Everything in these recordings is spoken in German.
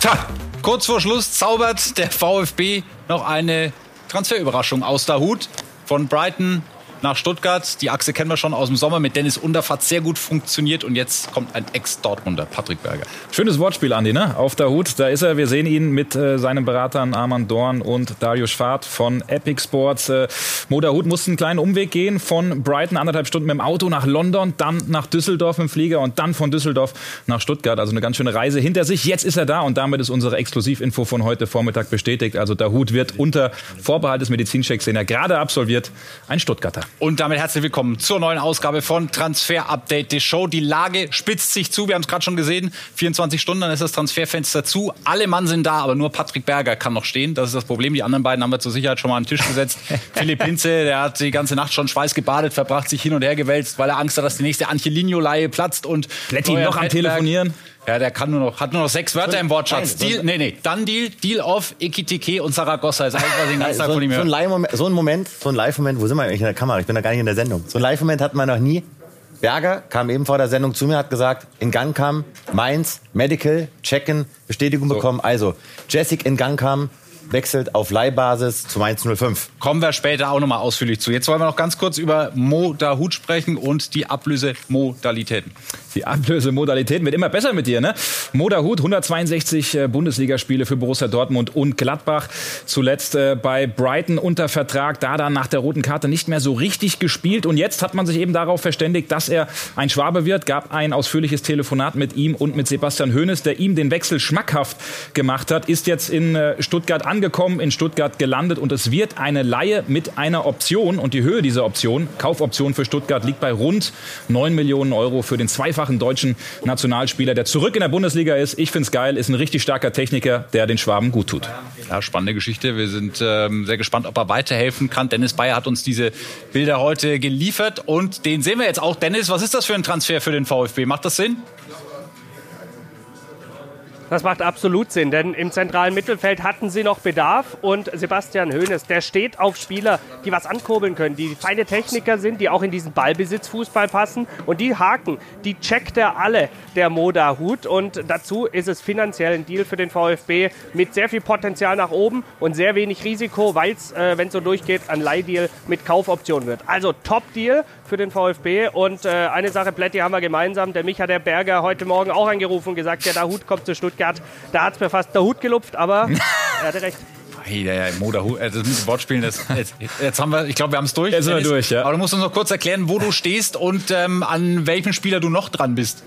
Tja, kurz vor Schluss zaubert der VfB noch eine Transferüberraschung aus der Hut von Brighton nach Stuttgart. Die Achse kennen wir schon aus dem Sommer mit Dennis Underfahrt sehr gut funktioniert und jetzt kommt ein Ex-Dortmunder, Patrick Berger. Schönes Wortspiel, Andi, ne? Auf der Hut, da ist er. Wir sehen ihn mit äh, seinen Beratern Armand Dorn und Dario Schwart von Epic Sports. Äh, Mo Hut musste einen kleinen Umweg gehen von Brighton, anderthalb Stunden mit dem Auto nach London, dann nach Düsseldorf im Flieger und dann von Düsseldorf nach Stuttgart. Also eine ganz schöne Reise hinter sich. Jetzt ist er da und damit ist unsere Exklusivinfo von heute Vormittag bestätigt. Also der Hut wird unter Vorbehalt des Medizinchecks, den er gerade absolviert, ein Stuttgarter. Und damit herzlich willkommen zur neuen Ausgabe von Transfer Update, die Show. Die Lage spitzt sich zu. Wir haben es gerade schon gesehen. 24 Stunden, dann ist das Transferfenster zu. Alle Mann sind da, aber nur Patrick Berger kann noch stehen. Das ist das Problem. Die anderen beiden haben wir zur Sicherheit schon mal an den Tisch gesetzt. Philipp Hinze, der hat die ganze Nacht schon schweißgebadet verbracht, sich hin und her gewälzt, weil er Angst hat, dass die nächste Angelino-Leihe platzt und Pletti noch am Telefonieren. Ja, der kann nur noch, hat nur noch sechs Wörter im Wortschatz. Nein, Deal, nee, nee, dann Deal, Deal of Ekitike und Saragossa ist alles, was ich den ganzen Tag so, von ihm höre. So ein, so Moment, so ein Live-Moment, wo sind wir eigentlich in der Kamera? Ich bin da gar nicht in der Sendung. So ein Live-Moment hatten wir noch nie. Berger kam eben vor der Sendung zu mir, hat gesagt, in Gang kam Mainz, Medical, checken, Bestätigung so. bekommen. Also, Jessic in Gang kam, wechselt auf Leihbasis zu Mainz 05. Kommen wir später auch nochmal ausführlich zu. Jetzt wollen wir noch ganz kurz über Modahut sprechen und die Ablösemodalitäten. Die Ablösemodalitäten wird immer besser mit dir, ne? Modahut, 162 äh, Bundesligaspiele für Borussia Dortmund und Gladbach. Zuletzt äh, bei Brighton unter Vertrag, da dann nach der roten Karte nicht mehr so richtig gespielt. Und jetzt hat man sich eben darauf verständigt, dass er ein Schwabe wird. Gab ein ausführliches Telefonat mit ihm und mit Sebastian Hoeneß, der ihm den Wechsel schmackhaft gemacht hat. Ist jetzt in äh, Stuttgart angekommen, in Stuttgart gelandet und es wird eine Laie mit einer Option. Und die Höhe dieser Option, Kaufoption für Stuttgart, liegt bei rund 9 Millionen Euro für den Zweifach zweifachen deutschen Nationalspieler, der zurück in der Bundesliga ist. Ich finde es geil, ist ein richtig starker Techniker, der den Schwaben gut tut. Ja, spannende Geschichte. Wir sind ähm, sehr gespannt, ob er weiterhelfen kann. Dennis Bayer hat uns diese Bilder heute geliefert und den sehen wir jetzt auch. Dennis, was ist das für ein Transfer für den VfB? Macht das Sinn? Das macht absolut Sinn, denn im zentralen Mittelfeld hatten sie noch Bedarf und Sebastian Hoeneß, der steht auf Spieler, die was ankurbeln können, die feine Techniker sind, die auch in diesen Ballbesitzfußball passen und die Haken, die checkt er alle, der Moda-Hut und dazu ist es finanziell ein Deal für den VfB mit sehr viel Potenzial nach oben und sehr wenig Risiko, weil es, äh, wenn es so durchgeht, ein Leihdeal mit Kaufoption wird. Also Top-Deal für den VfB und äh, eine Sache, Plätti, haben wir gemeinsam, der Micha der Berger heute Morgen auch angerufen und gesagt, ja, der Hut kommt zu Stuttgart Stuttgart. Da hat es mir fast der Hut gelupft, aber er hatte recht. Hey, ja, ja, Moderhut, äh, das mit dem Wortspielen, das, jetzt, jetzt haben wir, ich glaube, wir haben es durch. Jetzt sind wir durch, ja. Aber du musst uns noch kurz erklären, wo du stehst und ähm, an welchem Spieler du noch dran bist.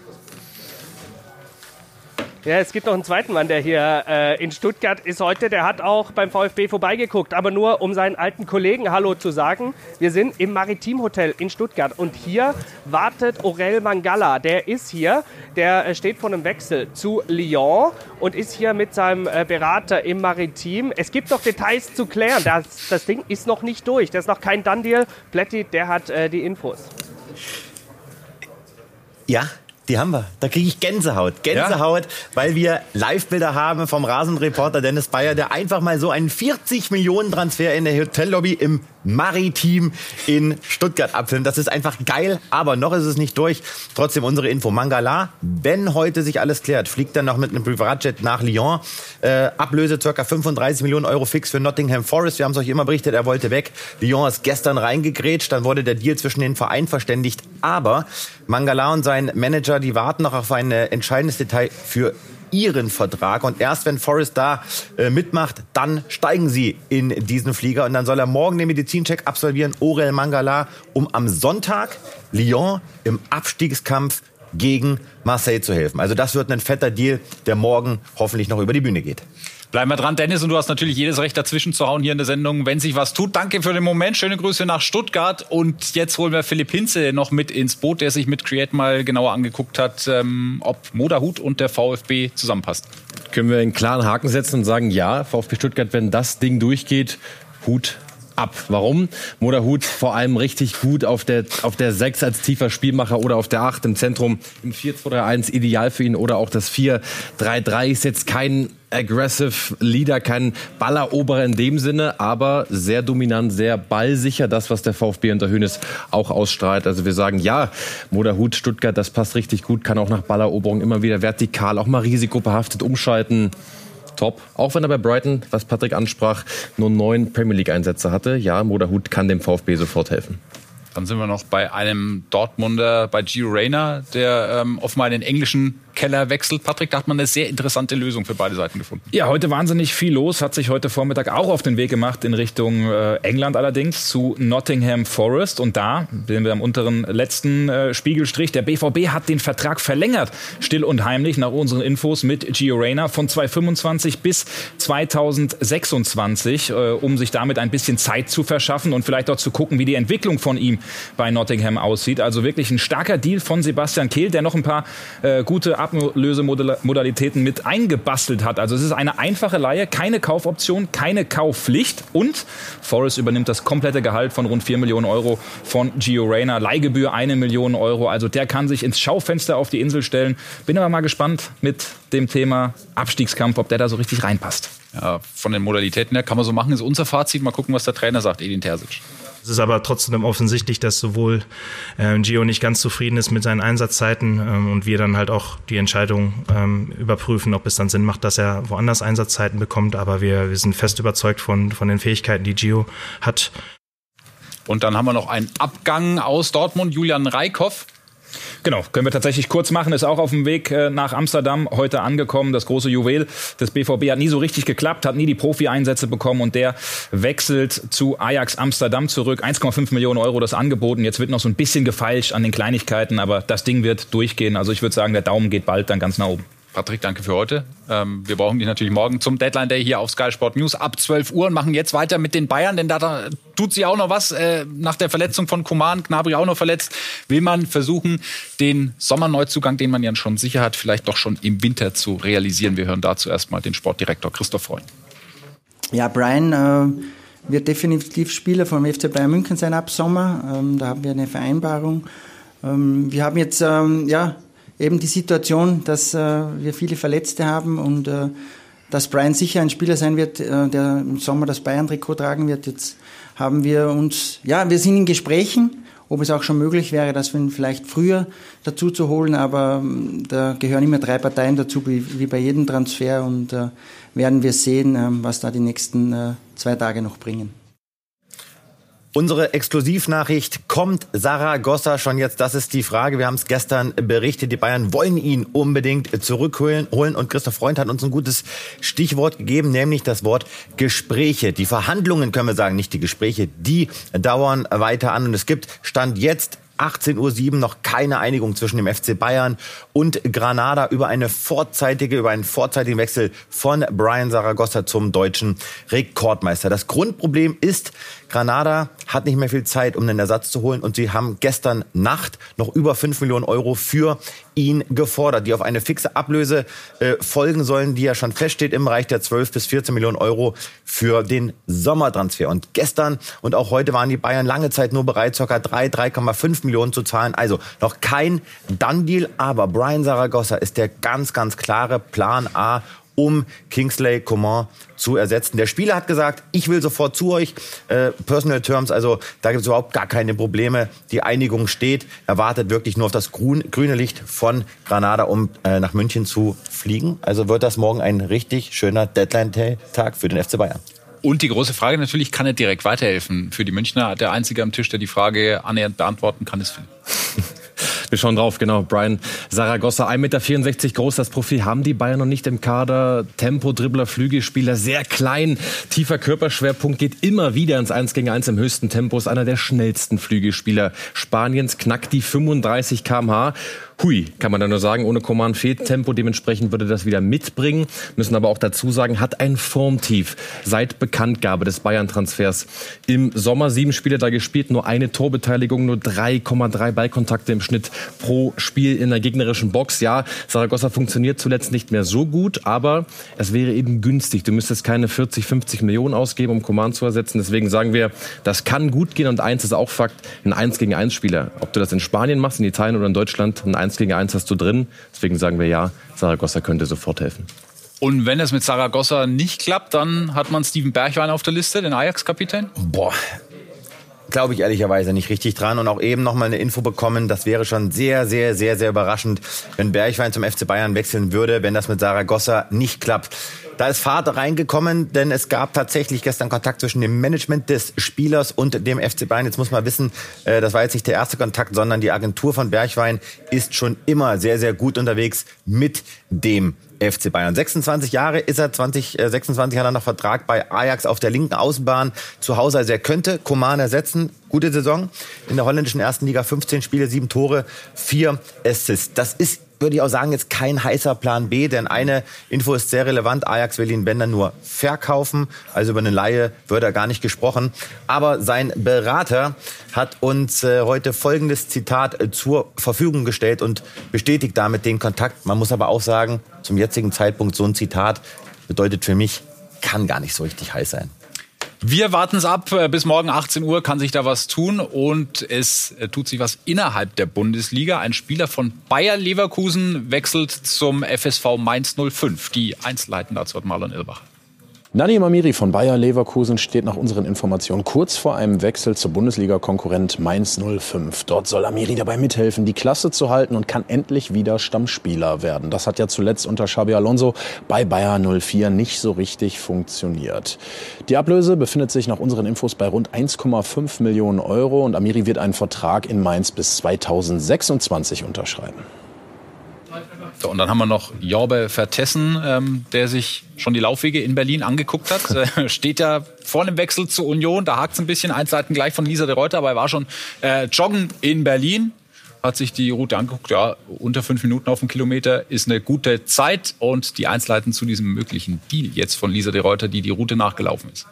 Ja, es gibt noch einen zweiten Mann, der hier äh, in Stuttgart ist heute. Der hat auch beim VfB vorbeigeguckt, aber nur um seinen alten Kollegen Hallo zu sagen. Wir sind im Maritimhotel in Stuttgart und hier wartet Aurel Mangala. Der ist hier, der äh, steht vor einem Wechsel zu Lyon und ist hier mit seinem äh, Berater im Maritim. Es gibt noch Details zu klären. Das, das Ding ist noch nicht durch. Das ist noch kein Done-Deal. Plätti, der hat äh, die Infos. Ja, die haben wir. Da kriege ich Gänsehaut. Gänsehaut, ja? weil wir Live-Bilder haben vom Rasenreporter Dennis Bayer, der einfach mal so einen 40 Millionen Transfer in der Hotellobby im Maritim in Stuttgart abfilmen. Das ist einfach geil, aber noch ist es nicht durch. Trotzdem unsere Info. Mangala, wenn heute sich alles klärt, fliegt er noch mit einem Privatjet nach Lyon. Äh, Ablöse ca. 35 Millionen Euro fix für Nottingham Forest. Wir haben es euch immer berichtet, er wollte weg. Lyon ist gestern reingegrätscht, dann wurde der Deal zwischen den Vereinen verständigt. Aber Mangala und sein Manager, die warten noch auf ein äh, entscheidendes Detail für ihren Vertrag. Und erst wenn Forrest da äh, mitmacht, dann steigen sie in diesen Flieger. Und dann soll er morgen den Medizincheck absolvieren, Orel Mangala, um am Sonntag Lyon im Abstiegskampf gegen Marseille zu helfen. Also das wird ein fetter Deal, der morgen hoffentlich noch über die Bühne geht. Bleiben wir dran, Dennis, und du hast natürlich jedes Recht dazwischen zu hauen hier in der Sendung, wenn sich was tut. Danke für den Moment. Schöne Grüße nach Stuttgart. Und jetzt holen wir Philipp Hinze noch mit ins Boot, der sich mit Create mal genauer angeguckt hat, ähm, ob Moderhut und der VfB zusammenpasst. Können wir einen klaren Haken setzen und sagen, ja, VfB Stuttgart, wenn das Ding durchgeht, Hut ab. Warum? Moderhut vor allem richtig gut auf der, auf der 6 als tiefer Spielmacher oder auf der 8 im Zentrum im 4-2-3-1 ideal für ihn oder auch das 4-3-3 ist jetzt kein aggressive Leader, kein Balleroberer in dem Sinne, aber sehr dominant, sehr ballsicher, das, was der VfB unter Hönes auch ausstrahlt. Also wir sagen, ja, Moderhut Stuttgart, das passt richtig gut, kann auch nach Balleroberung immer wieder vertikal, auch mal risikobehaftet umschalten top. Auch wenn er bei Brighton, was Patrick ansprach, nur neun Premier League-Einsätze hatte. Ja, Moderhut kann dem VfB sofort helfen. Dann sind wir noch bei einem Dortmunder, bei Gio Reyna, der ähm, offenbar in den englischen Keller wechselt. Patrick, da hat man eine sehr interessante Lösung für beide Seiten gefunden. Ja, heute wahnsinnig viel los. Hat sich heute Vormittag auch auf den Weg gemacht in Richtung äh, England allerdings zu Nottingham Forest. Und da sehen wir am unteren letzten äh, Spiegelstrich. Der BVB hat den Vertrag verlängert, still und heimlich nach unseren Infos mit Gio Reyna von 2025 bis 2026, äh, um sich damit ein bisschen Zeit zu verschaffen und vielleicht auch zu gucken, wie die Entwicklung von ihm bei Nottingham aussieht. Also wirklich ein starker Deal von Sebastian Kehl, der noch ein paar äh, gute Ablösemodalitäten mit eingebastelt hat. Also es ist eine einfache Leihe, keine Kaufoption, keine Kaufpflicht und Forrest übernimmt das komplette Gehalt von rund 4 Millionen Euro von Gio Reyna. Leihgebühr eine Million Euro. Also der kann sich ins Schaufenster auf die Insel stellen. Bin aber mal gespannt mit dem Thema Abstiegskampf, ob der da so richtig reinpasst. Ja, von den Modalitäten her kann man so machen, ist unser Fazit. Mal gucken, was der Trainer sagt, Edin Terzic. Es ist aber trotzdem offensichtlich, dass sowohl äh, Gio nicht ganz zufrieden ist mit seinen Einsatzzeiten ähm, und wir dann halt auch die Entscheidung ähm, überprüfen, ob es dann Sinn macht, dass er woanders Einsatzzeiten bekommt. Aber wir, wir sind fest überzeugt von, von den Fähigkeiten, die Gio hat. Und dann haben wir noch einen Abgang aus Dortmund, Julian Reikhoff. Genau, können wir tatsächlich kurz machen. Ist auch auf dem Weg äh, nach Amsterdam heute angekommen. Das große Juwel des BVB hat nie so richtig geklappt, hat nie die Profi-Einsätze bekommen und der wechselt zu Ajax Amsterdam zurück. 1,5 Millionen Euro das angeboten. Jetzt wird noch so ein bisschen gefeilscht an den Kleinigkeiten, aber das Ding wird durchgehen. Also ich würde sagen, der Daumen geht bald dann ganz nach oben. Patrick, danke für heute. Ähm, wir brauchen dich natürlich morgen zum Deadline Day hier auf Sky Sport News ab 12 Uhr und machen jetzt weiter mit den Bayern, denn da, tut sie auch noch was. Äh, nach der Verletzung von Koman, Gnabry auch noch verletzt, will man versuchen, den Sommerneuzugang, den man ja schon sicher hat, vielleicht doch schon im Winter zu realisieren. Wir hören dazu erstmal den Sportdirektor Christoph Freund. Ja, Brian äh, wird definitiv Spieler vom FC Bayern München sein ab Sommer. Ähm, da haben wir eine Vereinbarung. Ähm, wir haben jetzt ähm, ja eben die Situation, dass äh, wir viele Verletzte haben und äh, dass Brian sicher ein Spieler sein wird, äh, der im Sommer das Bayern-Trikot tragen wird. Jetzt haben wir uns, ja, wir sind in Gesprächen, ob es auch schon möglich wäre, dass wir ihn vielleicht früher dazu zu holen, aber ähm, da gehören immer drei Parteien dazu, wie, wie bei jedem Transfer und äh, werden wir sehen, äh, was da die nächsten äh, zwei Tage noch bringen. Unsere Exklusivnachricht kommt Saragossa schon jetzt? Das ist die Frage. Wir haben es gestern berichtet. Die Bayern wollen ihn unbedingt zurückholen. Und Christoph Freund hat uns ein gutes Stichwort gegeben, nämlich das Wort Gespräche. Die Verhandlungen können wir sagen, nicht die Gespräche, die dauern weiter an. Und es gibt Stand jetzt 18.07 Uhr noch keine Einigung zwischen dem FC Bayern und Granada über eine vorzeitige, über einen vorzeitigen Wechsel von Brian Saragossa zum deutschen Rekordmeister. Das Grundproblem ist, Granada hat nicht mehr viel Zeit, um einen Ersatz zu holen und sie haben gestern Nacht noch über 5 Millionen Euro für ihn gefordert, die auf eine fixe Ablöse äh, folgen sollen, die ja schon feststeht im Bereich der 12 bis 14 Millionen Euro für den Sommertransfer. Und gestern und auch heute waren die Bayern lange Zeit nur bereit, ca. 3, 3,5 Millionen zu zahlen. Also noch kein Done-Deal, aber Brian Saragossa ist der ganz, ganz klare Plan A um Kingsley Coman zu ersetzen. Der Spieler hat gesagt, ich will sofort zu euch. Äh, Personal Terms, also da gibt es überhaupt gar keine Probleme. Die Einigung steht. Er wartet wirklich nur auf das grün, grüne Licht von Granada, um äh, nach München zu fliegen. Also wird das morgen ein richtig schöner Deadline-Tag für den FC Bayern. Und die große Frage natürlich, kann er direkt weiterhelfen für die Münchner? Der Einzige am Tisch, der die Frage annähernd beantworten kann, ist Phil. Wir schauen drauf, genau. Brian Saragossa, 1,64 Meter groß. Das Profil haben die Bayern noch nicht im Kader. Tempo, Dribbler, Flügelspieler, sehr klein. Tiefer Körperschwerpunkt geht immer wieder ins 1 gegen 1 im höchsten Tempo. Ist einer der schnellsten Flügelspieler Spaniens. Knackt die 35 kmh. Hui, kann man da nur sagen, ohne Command fehlt Tempo. Dementsprechend würde das wieder mitbringen. Müssen aber auch dazu sagen, hat ein Formtief seit Bekanntgabe des Bayern-Transfers. Im Sommer sieben Spiele da gespielt, nur eine Torbeteiligung, nur 3,3 Ballkontakte im Schnitt pro Spiel in der gegnerischen Box. Ja, Saragossa funktioniert zuletzt nicht mehr so gut, aber es wäre eben günstig. Du müsstest keine 40, 50 Millionen ausgeben, um Command zu ersetzen. Deswegen sagen wir, das kann gut gehen. Und eins ist auch Fakt, ein 1 gegen 1 Spieler. Ob du das in Spanien machst, in Italien oder in Deutschland, ein 1 gegen 1 hast du drin. Deswegen sagen wir ja, Saragossa könnte sofort helfen. Und wenn es mit Saragossa nicht klappt, dann hat man Steven Bergwein auf der Liste, den Ajax-Kapitän? Boah, glaube ich ehrlicherweise nicht richtig dran. Und auch eben nochmal eine Info bekommen, das wäre schon sehr, sehr, sehr, sehr überraschend, wenn Bergwein zum FC Bayern wechseln würde, wenn das mit Saragossa nicht klappt. Da ist Fahrt reingekommen, denn es gab tatsächlich gestern Kontakt zwischen dem Management des Spielers und dem FC Bayern. Jetzt muss man wissen, äh, das war jetzt nicht der erste Kontakt, sondern die Agentur von Bergwein ist schon immer sehr, sehr gut unterwegs mit dem FC Bayern. 26 Jahre ist er, 2026 hat er noch Vertrag bei Ajax auf der linken Außenbahn zu Hause. Also er könnte Koman ersetzen. Gute Saison in der holländischen ersten Liga, 15 Spiele, 7 Tore, 4 Assists. Das ist würde ich auch sagen, jetzt kein heißer Plan B, denn eine Info ist sehr relevant. Ajax will ihn, dann nur verkaufen. Also über eine Laie wird er gar nicht gesprochen. Aber sein Berater hat uns äh, heute folgendes Zitat äh, zur Verfügung gestellt und bestätigt damit den Kontakt. Man muss aber auch sagen, zum jetzigen Zeitpunkt so ein Zitat bedeutet für mich, kann gar nicht so richtig heiß sein. Wir warten es ab. Äh, bis morgen 18 Uhr kann sich da was tun. Und es äh, tut sich was innerhalb der Bundesliga. Ein Spieler von Bayer Leverkusen wechselt zum FSV Mainz 05. Die Einzelheiten dazu hat Marlon Ilbach. Nadim Amiri von Bayer Leverkusen steht nach unseren Informationen kurz vor einem Wechsel zur Bundesliga-Konkurrent Mainz 05. Dort soll Amiri dabei mithelfen, die Klasse zu halten und kann endlich wieder Stammspieler werden. Das hat ja zuletzt unter Xabi Alonso bei Bayer 04 nicht so richtig funktioniert. Die Ablöse befindet sich nach unseren Infos bei rund 1,5 Millionen Euro und Amiri wird einen Vertrag in Mainz bis 2026 unterschreiben. So, und dann haben wir noch Jorbe Vertessen, ähm, der sich schon die Laufwege in Berlin angeguckt hat. Äh, steht ja vor dem Wechsel zur Union, da hakt es ein bisschen, eins Seiten gleich von Lisa de Reuter, aber er war schon äh, joggen in Berlin, hat sich die Route angeguckt, ja, unter fünf Minuten auf dem Kilometer ist eine gute Zeit. Und die Einzelheiten zu diesem möglichen Deal jetzt von Lisa de Reuter, die die Route nachgelaufen ist.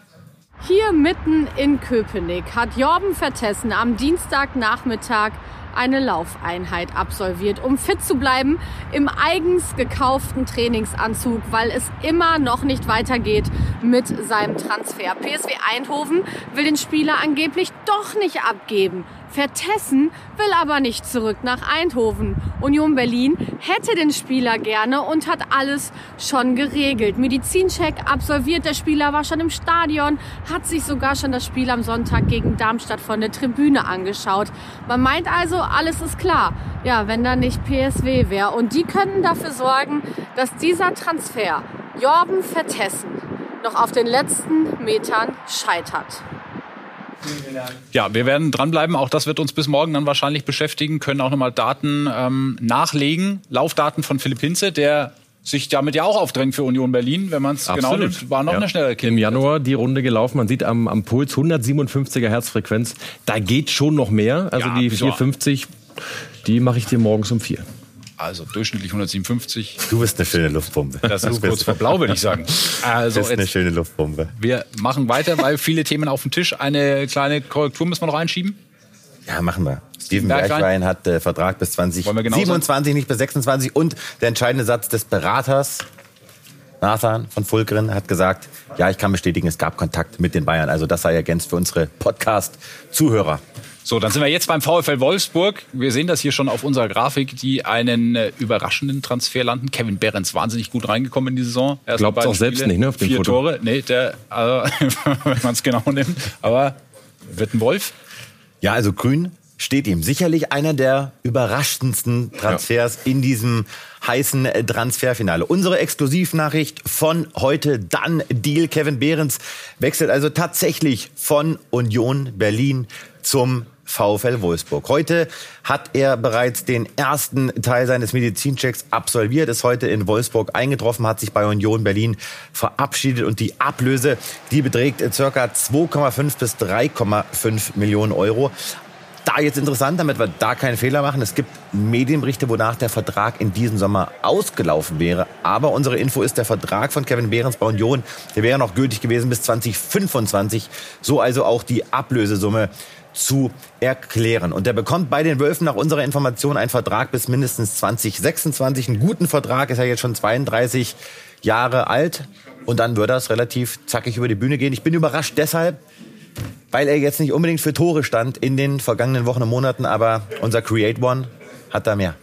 Hier mitten in Köpenick hat Jorben Vertessen am Dienstagnachmittag eine Laufeinheit absolviert, um fit zu bleiben im eigens gekauften Trainingsanzug, weil es immer noch nicht weitergeht mit seinem Transfer. PSW Eindhoven will den Spieler angeblich doch nicht abgeben. Vertessen will aber nicht zurück nach Eindhoven. Union Berlin hätte den Spieler gerne und hat alles schon geregelt. Medizincheck absolviert, der Spieler war schon im Stadion, hat sich sogar schon das Spiel am Sonntag gegen Darmstadt von der Tribüne angeschaut. Man meint also, alles ist klar. Ja, wenn da nicht PSW wäre. Und die könnten dafür sorgen, dass dieser Transfer Jorben Vertessen noch auf den letzten Metern scheitert. Ja, wir werden dranbleiben. Auch das wird uns bis morgen dann wahrscheinlich beschäftigen. Können auch nochmal Daten ähm, nachlegen. Laufdaten von Philipp Hinze, der sich damit ja auch aufdrängt für Union Berlin, wenn man es genau nimmt. War noch ja. eine schnelle Kim. Im Januar die Runde gelaufen. Man sieht am, am Puls 157er Herzfrequenz. Da geht schon noch mehr. Also ja, die 450, die mache ich dir morgens um vier. Also durchschnittlich 157. Du bist eine schöne Luftpumpe. Das ist kurz vor blau, würde ich sagen. Also du bist eine schöne Luftpumpe. Wir machen weiter, weil viele Themen auf dem Tisch. Eine kleine Korrektur müssen wir noch einschieben. Ja, machen wir. Steven Bergwein hat äh, Vertrag bis 2027, nicht bis 26. Und der entscheidende Satz des Beraters, Nathan von Fulgren, hat gesagt, ja, ich kann bestätigen, es gab Kontakt mit den Bayern. Also das sei ergänzt für unsere Podcast-Zuhörer. So, dann sind wir jetzt beim VfL Wolfsburg. Wir sehen das hier schon auf unserer Grafik, die einen äh, überraschenden Transfer landen. Kevin Behrens wahnsinnig gut reingekommen in die Saison. Er Glaubt auch Spiele, selbst nicht, ne? Auf dem vier Foto. Tore. Nee, der, also, wenn man es genau nimmt. Aber wird ein Wolf? Ja, also Grün steht ihm. Sicherlich einer der überraschendsten Transfers ja. in diesem heißen Transferfinale. Unsere Exklusivnachricht von heute, dann Deal. Kevin Behrens wechselt also tatsächlich von Union Berlin zum VfL Wolfsburg. Heute hat er bereits den ersten Teil seines Medizinchecks absolviert, ist heute in Wolfsburg eingetroffen, hat sich bei Union Berlin verabschiedet und die Ablöse, die beträgt ca. 2,5 bis 3,5 Millionen Euro. Da jetzt interessant, damit wir da keinen Fehler machen. Es gibt Medienberichte, wonach der Vertrag in diesem Sommer ausgelaufen wäre. Aber unsere Info ist, der Vertrag von Kevin Behrens bei Union, der wäre noch gültig gewesen bis 2025. So also auch die Ablösesumme zu erklären. Und der bekommt bei den Wölfen nach unserer Information einen Vertrag bis mindestens 2026. Einen guten Vertrag, ist ja jetzt schon 32 Jahre alt. Und dann wird das relativ zackig über die Bühne gehen. Ich bin überrascht deshalb, weil er jetzt nicht unbedingt für Tore stand in den vergangenen Wochen und Monaten, aber unser Create One hat da mehr.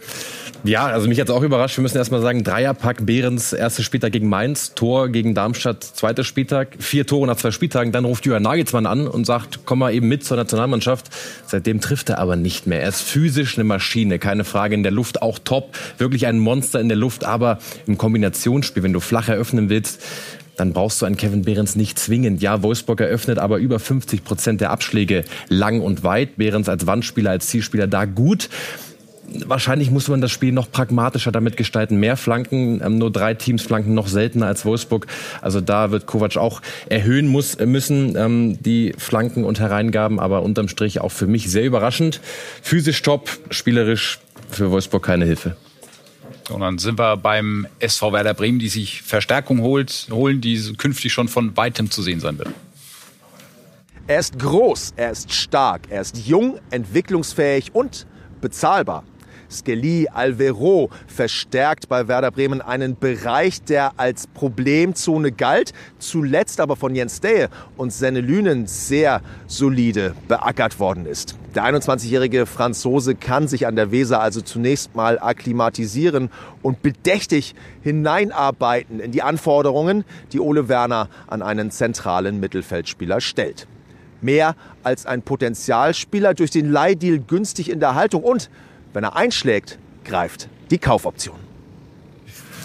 Ja, also mich es auch überrascht. Wir müssen erstmal sagen, Dreierpack Behrens, erstes Spieltag gegen Mainz, Tor gegen Darmstadt, zweiter Spieltag, vier Tore nach zwei Spieltagen. Dann ruft Jürgen Nagelsmann an und sagt, komm mal eben mit zur Nationalmannschaft. Seitdem trifft er aber nicht mehr. Er ist physisch eine Maschine, keine Frage. In der Luft auch top. Wirklich ein Monster in der Luft, aber im Kombinationsspiel, wenn du flach eröffnen willst, dann brauchst du einen Kevin Behrens nicht zwingend. Ja, Wolfsburg eröffnet aber über 50 Prozent der Abschläge lang und weit. Behrens als Wandspieler, als Zielspieler da gut wahrscheinlich muss man das Spiel noch pragmatischer damit gestalten. Mehr Flanken, ähm, nur drei Teams flanken noch seltener als Wolfsburg. Also da wird Kovac auch erhöhen muss, müssen, ähm, die Flanken und Hereingaben. Aber unterm Strich auch für mich sehr überraschend. Physisch top, spielerisch für Wolfsburg keine Hilfe. Und dann sind wir beim SV Werder Bremen, die sich Verstärkung holt, holen, die künftig schon von weitem zu sehen sein wird. Er ist groß, er ist stark, er ist jung, entwicklungsfähig und bezahlbar. Skelly Alvero verstärkt bei Werder Bremen einen Bereich, der als Problemzone galt, zuletzt aber von Jens Dehe und Senne Lünen sehr solide beackert worden ist. Der 21-jährige Franzose kann sich an der Weser also zunächst mal akklimatisieren und bedächtig hineinarbeiten in die Anforderungen, die Ole Werner an einen zentralen Mittelfeldspieler stellt. Mehr als ein Potenzialspieler durch den Leihdeal günstig in der Haltung und wenn er einschlägt, greift die Kaufoption.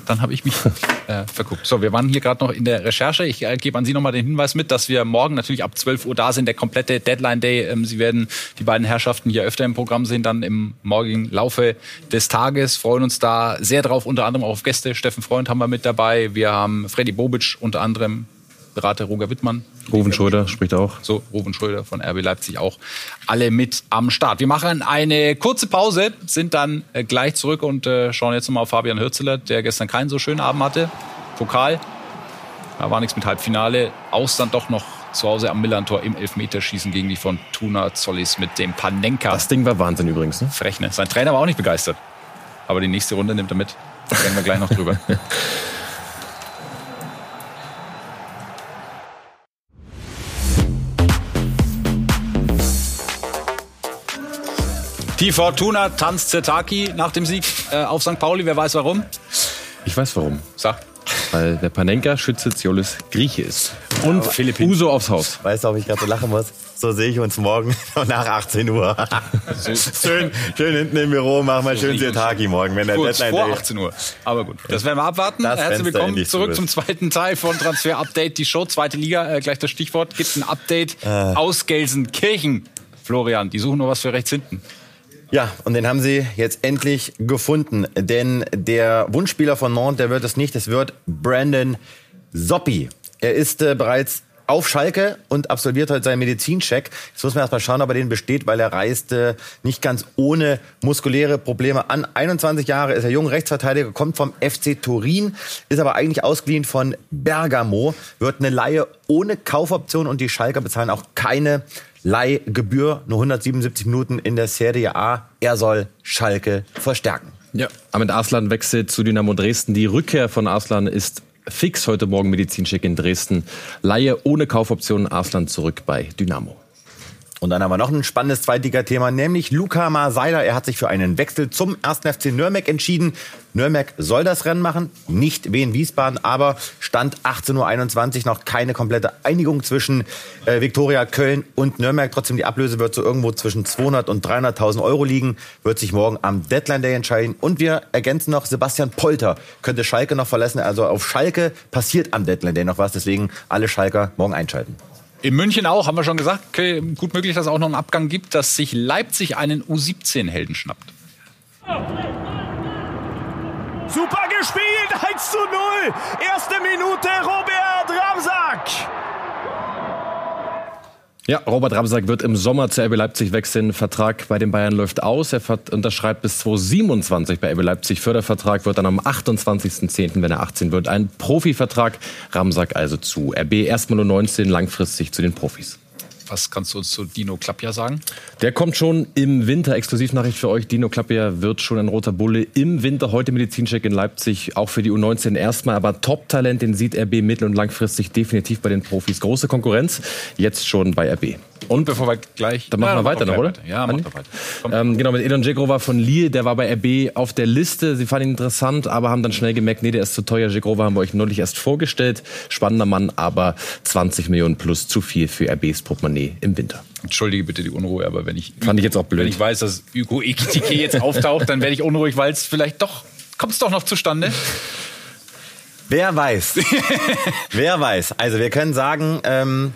Dann habe ich mich äh, verguckt. So, wir waren hier gerade noch in der Recherche. Ich äh, gebe an Sie nochmal den Hinweis mit, dass wir morgen natürlich ab 12 Uhr da sind, der komplette Deadline Day. Ähm, Sie werden die beiden Herrschaften hier öfter im Programm sehen, dann im morgigen Laufe des Tages. Freuen uns da sehr drauf, unter anderem auch auf Gäste. Steffen Freund haben wir mit dabei. Wir haben Freddy Bobic unter anderem Berater Roger Wittmann. Ruven Schröder spricht auch. So, Ruven Schröder von RB Leipzig auch. Alle mit am Start. Wir machen eine kurze Pause, sind dann äh, gleich zurück und äh, schauen jetzt nochmal auf Fabian Hürzeler, der gestern keinen so schönen Abend hatte. Pokal. Da war nichts mit Halbfinale. Aus dann doch noch zu Hause am Millantor im Elfmeterschießen gegen die von Tuna Zollis mit dem Panenka. Das Ding war Wahnsinn übrigens. Ne? Frech, ne? Sein Trainer war auch nicht begeistert. Aber die nächste Runde nimmt er mit. Da reden wir gleich noch drüber. Die Fortuna tanzt Zetaki nach dem Sieg äh, auf St. Pauli. Wer weiß warum? Ich weiß warum. Sag. Weil der Panenka Schütze Ziolis Grieche ist. Und Philippinen. Uso aufs Haus. Weißt du, ob ich gerade so lachen muss? So sehe ich uns morgen nach 18 Uhr. schön, schön hinten im Büro, machen wir schön Zetaki morgen, wenn der Kurz Deadline vor Day- 18 Uhr. Aber gut, das werden wir abwarten. Das Herzlich Fenster willkommen zurück zu zum zweiten Teil von Transfer Update. Die Show, zweite Liga, äh, gleich das Stichwort. Gibt ein Update aus Gelsenkirchen. Florian, die suchen nur was für rechts hinten. Ja, und den haben sie jetzt endlich gefunden. Denn der Wunschspieler von Nantes, der wird es nicht. Es wird Brandon Soppi. Er ist äh, bereits auf Schalke und absolviert heute seinen Medizincheck. Jetzt muss man erst mal schauen, ob er den besteht, weil er reist äh, nicht ganz ohne muskuläre Probleme an. 21 Jahre ist er jung, Rechtsverteidiger, kommt vom FC Turin, ist aber eigentlich ausgeliehen von Bergamo, wird eine Laie ohne Kaufoption und die Schalker bezahlen auch keine Leihgebühr, nur 177 Minuten in der Serie A. Er soll Schalke verstärken. Ja. Ahmed Arslan wechselt zu Dynamo Dresden. Die Rückkehr von Arslan ist fix heute Morgen Medizincheck in Dresden. Laie ohne Kaufoption Arslan zurück bei Dynamo. Und dann haben wir noch ein spannendes Zweitliga-Thema, nämlich Luca Marseiler. Er hat sich für einen Wechsel zum 1. FC Nürnberg entschieden. Nürnberg soll das Rennen machen, nicht Wien Wiesbaden, aber Stand 18.21 Uhr noch keine komplette Einigung zwischen äh, Viktoria Köln und Nürnberg. Trotzdem die Ablöse wird so irgendwo zwischen 200 und 300.000 Euro liegen, wird sich morgen am Deadline Day entscheiden. Und wir ergänzen noch, Sebastian Polter könnte Schalke noch verlassen. Also auf Schalke passiert am Deadline Day noch was, deswegen alle Schalker morgen einschalten. In München auch, haben wir schon gesagt. Okay, gut möglich, dass es auch noch einen Abgang gibt, dass sich Leipzig einen U17-Helden schnappt. Super gespielt, 1 zu 0. Erste Minute, Robert Ramsack. Ja, Robert Ramsack wird im Sommer zu RB Leipzig wechseln. Vertrag bei den Bayern läuft aus. Er unterschreibt bis 2027 bei RB Leipzig. Fördervertrag wird dann am 28.10., wenn er 18 wird, ein Profivertrag. Ramsack also zu RB erstmal nur 19, langfristig zu den Profis. Was kannst du uns zu Dino Klappja sagen? Der kommt schon im Winter. Exklusivnachricht für euch. Dino Klappia wird schon ein roter Bulle im Winter. Heute Medizincheck in Leipzig. Auch für die U19 erstmal. Aber Top-Talent, den sieht RB mittel- und langfristig definitiv bei den Profis. Große Konkurrenz. Jetzt schon bei RB. Und bevor wir gleich. Dann machen Ja, wir weiter noch, oder? weiter. Ja, mach Andi? doch weiter. Komm. Ähm, genau, mit Edon Dzeko war von Lille, der war bei RB auf der Liste. Sie fanden ihn interessant, aber haben dann schnell gemerkt, nee, der ist zu teuer. Dzeko haben wir euch neulich erst vorgestellt. Spannender Mann, aber 20 Millionen plus zu viel für RBs Portemonnaie im Winter. Entschuldige bitte die Unruhe, aber wenn ich. Fand ich jetzt auch blöd. Wenn ich weiß, dass Hugo Ekitike jetzt auftaucht, dann werde ich unruhig, weil es vielleicht doch. Kommt es doch noch zustande? Wer weiß? Wer weiß? Also wir können sagen, ähm,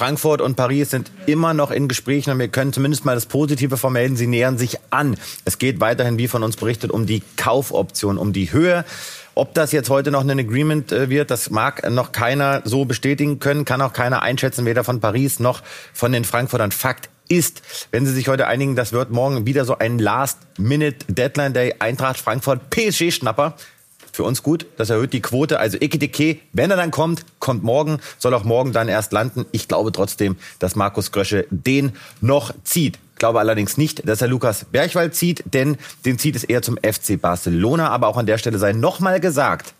Frankfurt und Paris sind immer noch in Gesprächen und wir können zumindest mal das Positive vermelden. Sie nähern sich an. Es geht weiterhin, wie von uns berichtet, um die Kaufoption, um die Höhe. Ob das jetzt heute noch ein Agreement äh, wird, das mag noch keiner so bestätigen können, kann auch keiner einschätzen, weder von Paris noch von den Frankfurtern. Fakt ist, wenn sie sich heute einigen, das wird morgen wieder so ein Last-Minute-Deadline-Day Eintracht Frankfurt PSG-Schnapper. Für uns gut, das erhöht die Quote. Also Ekitike, wenn er dann kommt, kommt morgen, soll auch morgen dann erst landen. Ich glaube trotzdem, dass Markus Grösche den noch zieht. Glaube allerdings nicht, dass er Lukas Berchwald zieht, denn den zieht es eher zum FC Barcelona. Aber auch an der Stelle sei nochmal gesagt,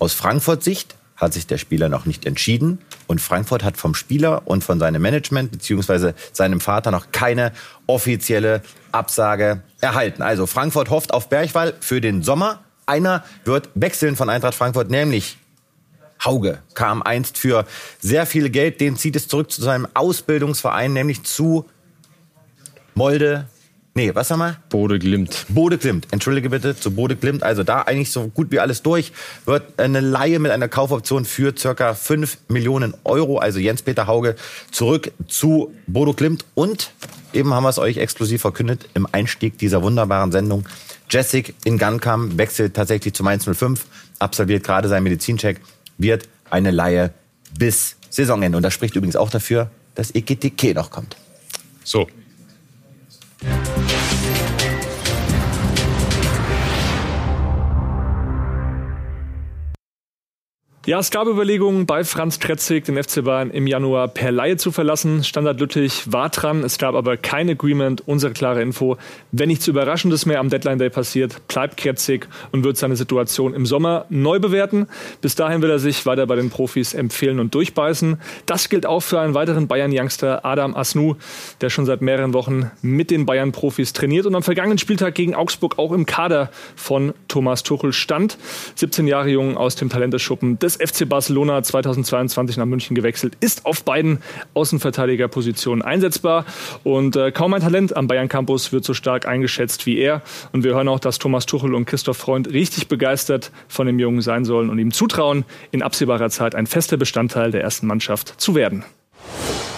aus Frankfurt Sicht hat sich der Spieler noch nicht entschieden und Frankfurt hat vom Spieler und von seinem Management beziehungsweise seinem Vater noch keine offizielle Absage erhalten. Also Frankfurt hofft auf Berchwald für den Sommer. Einer wird wechseln von Eintracht Frankfurt, nämlich Hauge kam einst für sehr viel Geld. Den zieht es zurück zu seinem Ausbildungsverein, nämlich zu Molde. Nee, was haben wir? Bode Glimt. Bode Glimt. Entschuldige bitte, zu Bode Glimt. Also da eigentlich so gut wie alles durch. Wird eine Laie mit einer Kaufoption für circa 5 Millionen Euro. Also Jens-Peter Hauge zurück zu Bodo Glimt. Und eben haben wir es euch exklusiv verkündet im Einstieg dieser wunderbaren Sendung. Jessic in Gunkam wechselt tatsächlich zu Mainz 05, absolviert gerade seinen Medizincheck, wird eine Laie bis Saisonende. Und das spricht übrigens auch dafür, dass Ekitike noch kommt. So. Ja, es gab Überlegungen bei Franz Tretzig, den FC Bayern im Januar per Laie zu verlassen. Standard Lüttich war dran, es gab aber kein Agreement. Unsere klare Info, wenn nichts Überraschendes mehr am Deadline Day passiert, bleibt Tretzig und wird seine Situation im Sommer neu bewerten. Bis dahin will er sich weiter bei den Profis empfehlen und durchbeißen. Das gilt auch für einen weiteren Bayern-Youngster, Adam Asnu, der schon seit mehreren Wochen mit den Bayern-Profis trainiert und am vergangenen Spieltag gegen Augsburg auch im Kader von Thomas Tuchel stand. 17 Jahre jung aus dem Talenteschuppen des FC Barcelona 2022 nach München gewechselt, ist auf beiden Außenverteidigerpositionen einsetzbar und äh, kaum ein Talent am Bayern Campus wird so stark eingeschätzt wie er. Und wir hören auch, dass Thomas Tuchel und Christoph Freund richtig begeistert von dem Jungen sein sollen und ihm zutrauen, in absehbarer Zeit ein fester Bestandteil der ersten Mannschaft zu werden.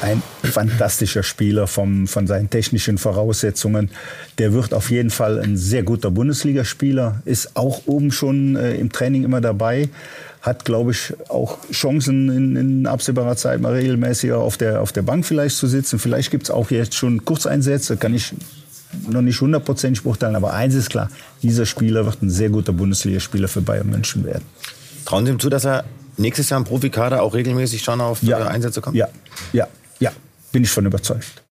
Ein fantastischer Spieler vom, von seinen technischen Voraussetzungen. Der wird auf jeden Fall ein sehr guter Bundesligaspieler, ist auch oben schon äh, im Training immer dabei, hat, glaube ich, auch Chancen in, in absehbarer Zeit mal regelmäßiger auf der, auf der Bank vielleicht zu sitzen. Vielleicht gibt es auch jetzt schon Kurzeinsätze, kann ich noch nicht hundertprozentig beurteilen, aber eins ist klar, dieser Spieler wird ein sehr guter Bundesligaspieler für Bayern München werden. Trauen Sie ihm zu, dass er nächstes Jahr im Profikader auch regelmäßig schon auf Ja. äh, Einsätze kommt? Ja, ja, ja, bin ich von überzeugt.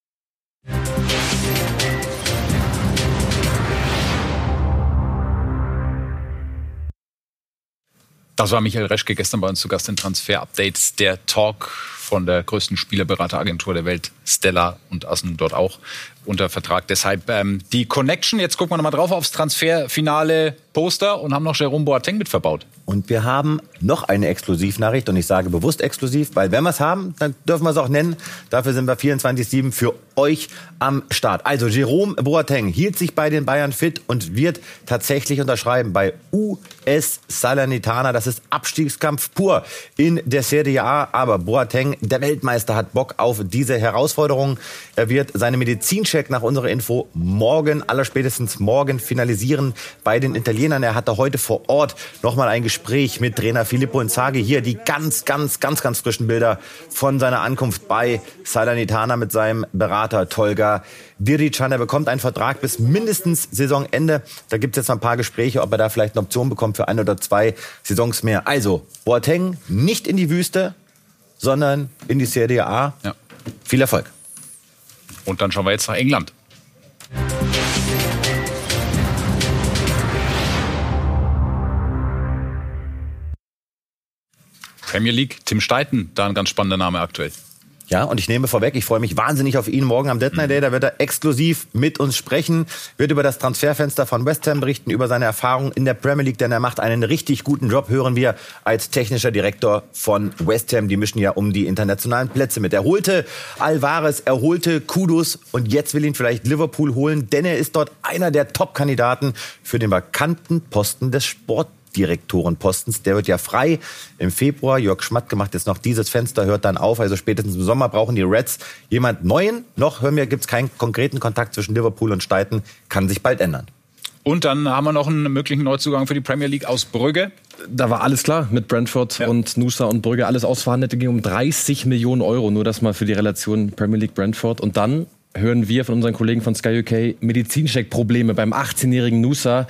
Das war Michael Reschke gestern bei uns zu Gast in Transfer Updates. Der Talk von der größten Spielerberateragentur der Welt, Stella und Asnu dort auch unter Vertrag. Deshalb ähm, die Connection. Jetzt gucken wir nochmal drauf aufs Transferfinale Poster und haben noch Jerome Boateng mit verbaut. Und wir haben noch eine Exklusivnachricht und ich sage bewusst exklusiv, weil wenn wir es haben, dann dürfen wir es auch nennen. Dafür sind wir 24-7 für euch am Start. Also Jerome Boateng hielt sich bei den Bayern fit und wird tatsächlich unterschreiben bei US Salernitana. Das ist Abstiegskampf pur in der Serie A. Aber Boateng, der Weltmeister, hat Bock auf diese Herausforderung. Er wird seine Medizincheck nach unserer Info morgen, allerspätestens morgen finalisieren bei den Italienern. Er hatte heute vor Ort nochmal ein Gespräch mit Trainer Filippo Inzaghi. Hier die ganz, ganz, ganz, ganz frischen Bilder von seiner Ankunft bei Salernitana mit seinem Berater Tolga Dirican. Er bekommt einen Vertrag bis mindestens Saisonende. Da gibt es jetzt noch ein paar Gespräche, ob er da vielleicht eine Option bekommt für ein oder zwei Saisons mehr. Also, Boateng nicht in die Wüste, sondern in die Serie A. Ja. Viel Erfolg. Und dann schauen wir jetzt nach England. Premier League, Tim Steiten, da ein ganz spannender Name aktuell. Ja, und ich nehme vorweg, ich freue mich wahnsinnig auf ihn morgen am Deadline Day. Da wird er exklusiv mit uns sprechen, wird über das Transferfenster von West Ham berichten, über seine Erfahrungen in der Premier League, denn er macht einen richtig guten Job, hören wir als technischer Direktor von West Ham. Die mischen ja um die internationalen Plätze mit. Er holte Alvarez, er holte Kudus und jetzt will ihn vielleicht Liverpool holen, denn er ist dort einer der Top-Kandidaten für den vakanten Posten des Sport Direktorenpostens. Der wird ja frei im Februar. Jörg Schmatke macht jetzt noch dieses Fenster, hört dann auf. Also spätestens im Sommer brauchen die Reds jemand Neuen. Noch, hören wir, gibt es keinen konkreten Kontakt zwischen Liverpool und Steiten. Kann sich bald ändern. Und dann haben wir noch einen möglichen Neuzugang für die Premier League aus Brügge. Da war alles klar mit Brentford ja. und Nusa und Brügge. Alles ausverhandelt ging um 30 Millionen Euro. Nur das mal für die Relation Premier League Brentford. Und dann hören wir von unseren Kollegen von Sky UK Medizincheck-Probleme beim 18-jährigen Nusa.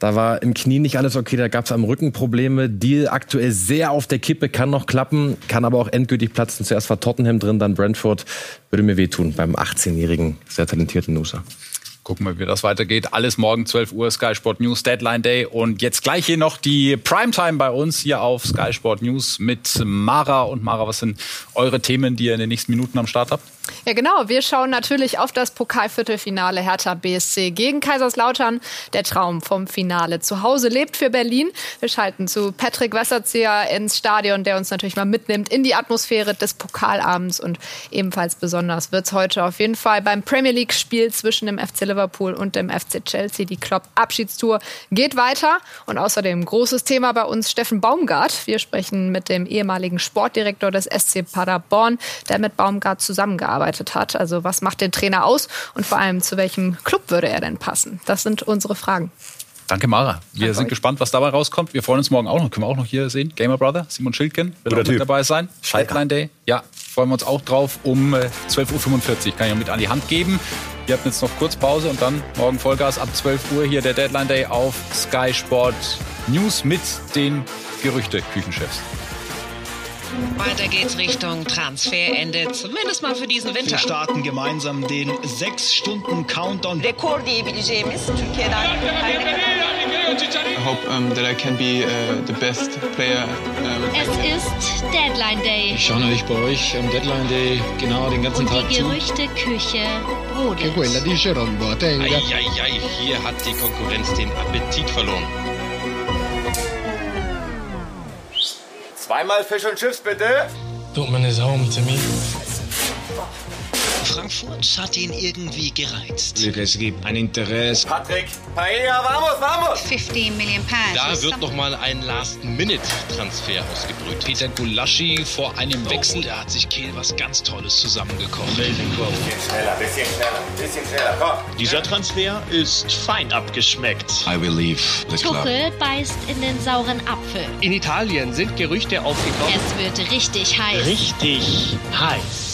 Da war im Knie nicht alles okay, da gab es am Rücken Probleme. Deal aktuell sehr auf der Kippe, kann noch klappen, kann aber auch endgültig platzen. Zuerst war Tottenham drin, dann Brentford. Würde mir wehtun beim 18-jährigen, sehr talentierten Nusa. Gucken wir, wie das weitergeht. Alles morgen 12 Uhr Sky Sport News Deadline Day und jetzt gleich hier noch die Primetime bei uns hier auf Sky Sport News mit Mara und Mara, was sind eure Themen, die ihr in den nächsten Minuten am Start habt? Ja, genau. Wir schauen natürlich auf das Pokalviertelfinale Hertha BSC gegen Kaiserslautern. Der Traum vom Finale zu Hause lebt für Berlin. Wir schalten zu Patrick Wasserzieher ins Stadion, der uns natürlich mal mitnimmt in die Atmosphäre des Pokalabends. Und ebenfalls besonders wird es heute auf jeden Fall beim Premier League-Spiel zwischen dem FC Liverpool und dem FC Chelsea. Die Klopp-Abschiedstour geht weiter. Und außerdem großes Thema bei uns Steffen Baumgart. Wir sprechen mit dem ehemaligen Sportdirektor des SC Paderborn, der mit Baumgart zusammengearbeitet gearbeitet hat. Also was macht den Trainer aus und vor allem zu welchem Club würde er denn passen? Das sind unsere Fragen. Danke, Mara. Wir Danke sind euch. gespannt, was dabei rauskommt. Wir freuen uns morgen auch noch. Können wir auch noch hier sehen. Gamer Brother, Simon Schildgen wird Guter auch typ. mit dabei sein. Schaltline Day. Ja, freuen wir uns auch drauf. Um 12.45 Uhr kann ich mit an die Hand geben. Ihr habt jetzt noch kurz Pause und dann morgen Vollgas ab 12 Uhr hier der Deadline Day auf Sky Sport News mit den Gerüchte-Küchenchefs. Weiter geht's Richtung Transferende, zumindest mal für diesen Winter. Wir starten gemeinsam den 6 Stunden Countdown. Rekor diyebileceğimiz Türkiye'den I hope um, that I can be uh, the best player. Um. Es ist Deadline Day. Ich schaue natürlich bei euch am Deadline Day genau den ganzen Und Tag die Gerüchteküche brodelt. Eieiei, hier hat die Konkurrenz den Appetit verloren. Zweimal Fisch und Chips, bitte. Dortmund is home to me. Frankfurt hat ihn irgendwie gereizt. Es gibt ein Interesse. Patrick, Paella, vamos, vamos! 15 Million pounds. Da wird noch mal ein Last-Minute-Transfer ausgebrütet. Peter Gulaschi vor einem Wechsel, da hat sich Kehl was ganz Tolles zusammengekocht. Bisschen schneller, bisschen schneller, bisschen schneller, komm. Dieser Transfer ist fein abgeschmeckt. I will leave the club. Tuchel beißt in den sauren Apfel. In Italien sind Gerüchte aufgekommen. Es wird richtig heiß. Richtig heiß.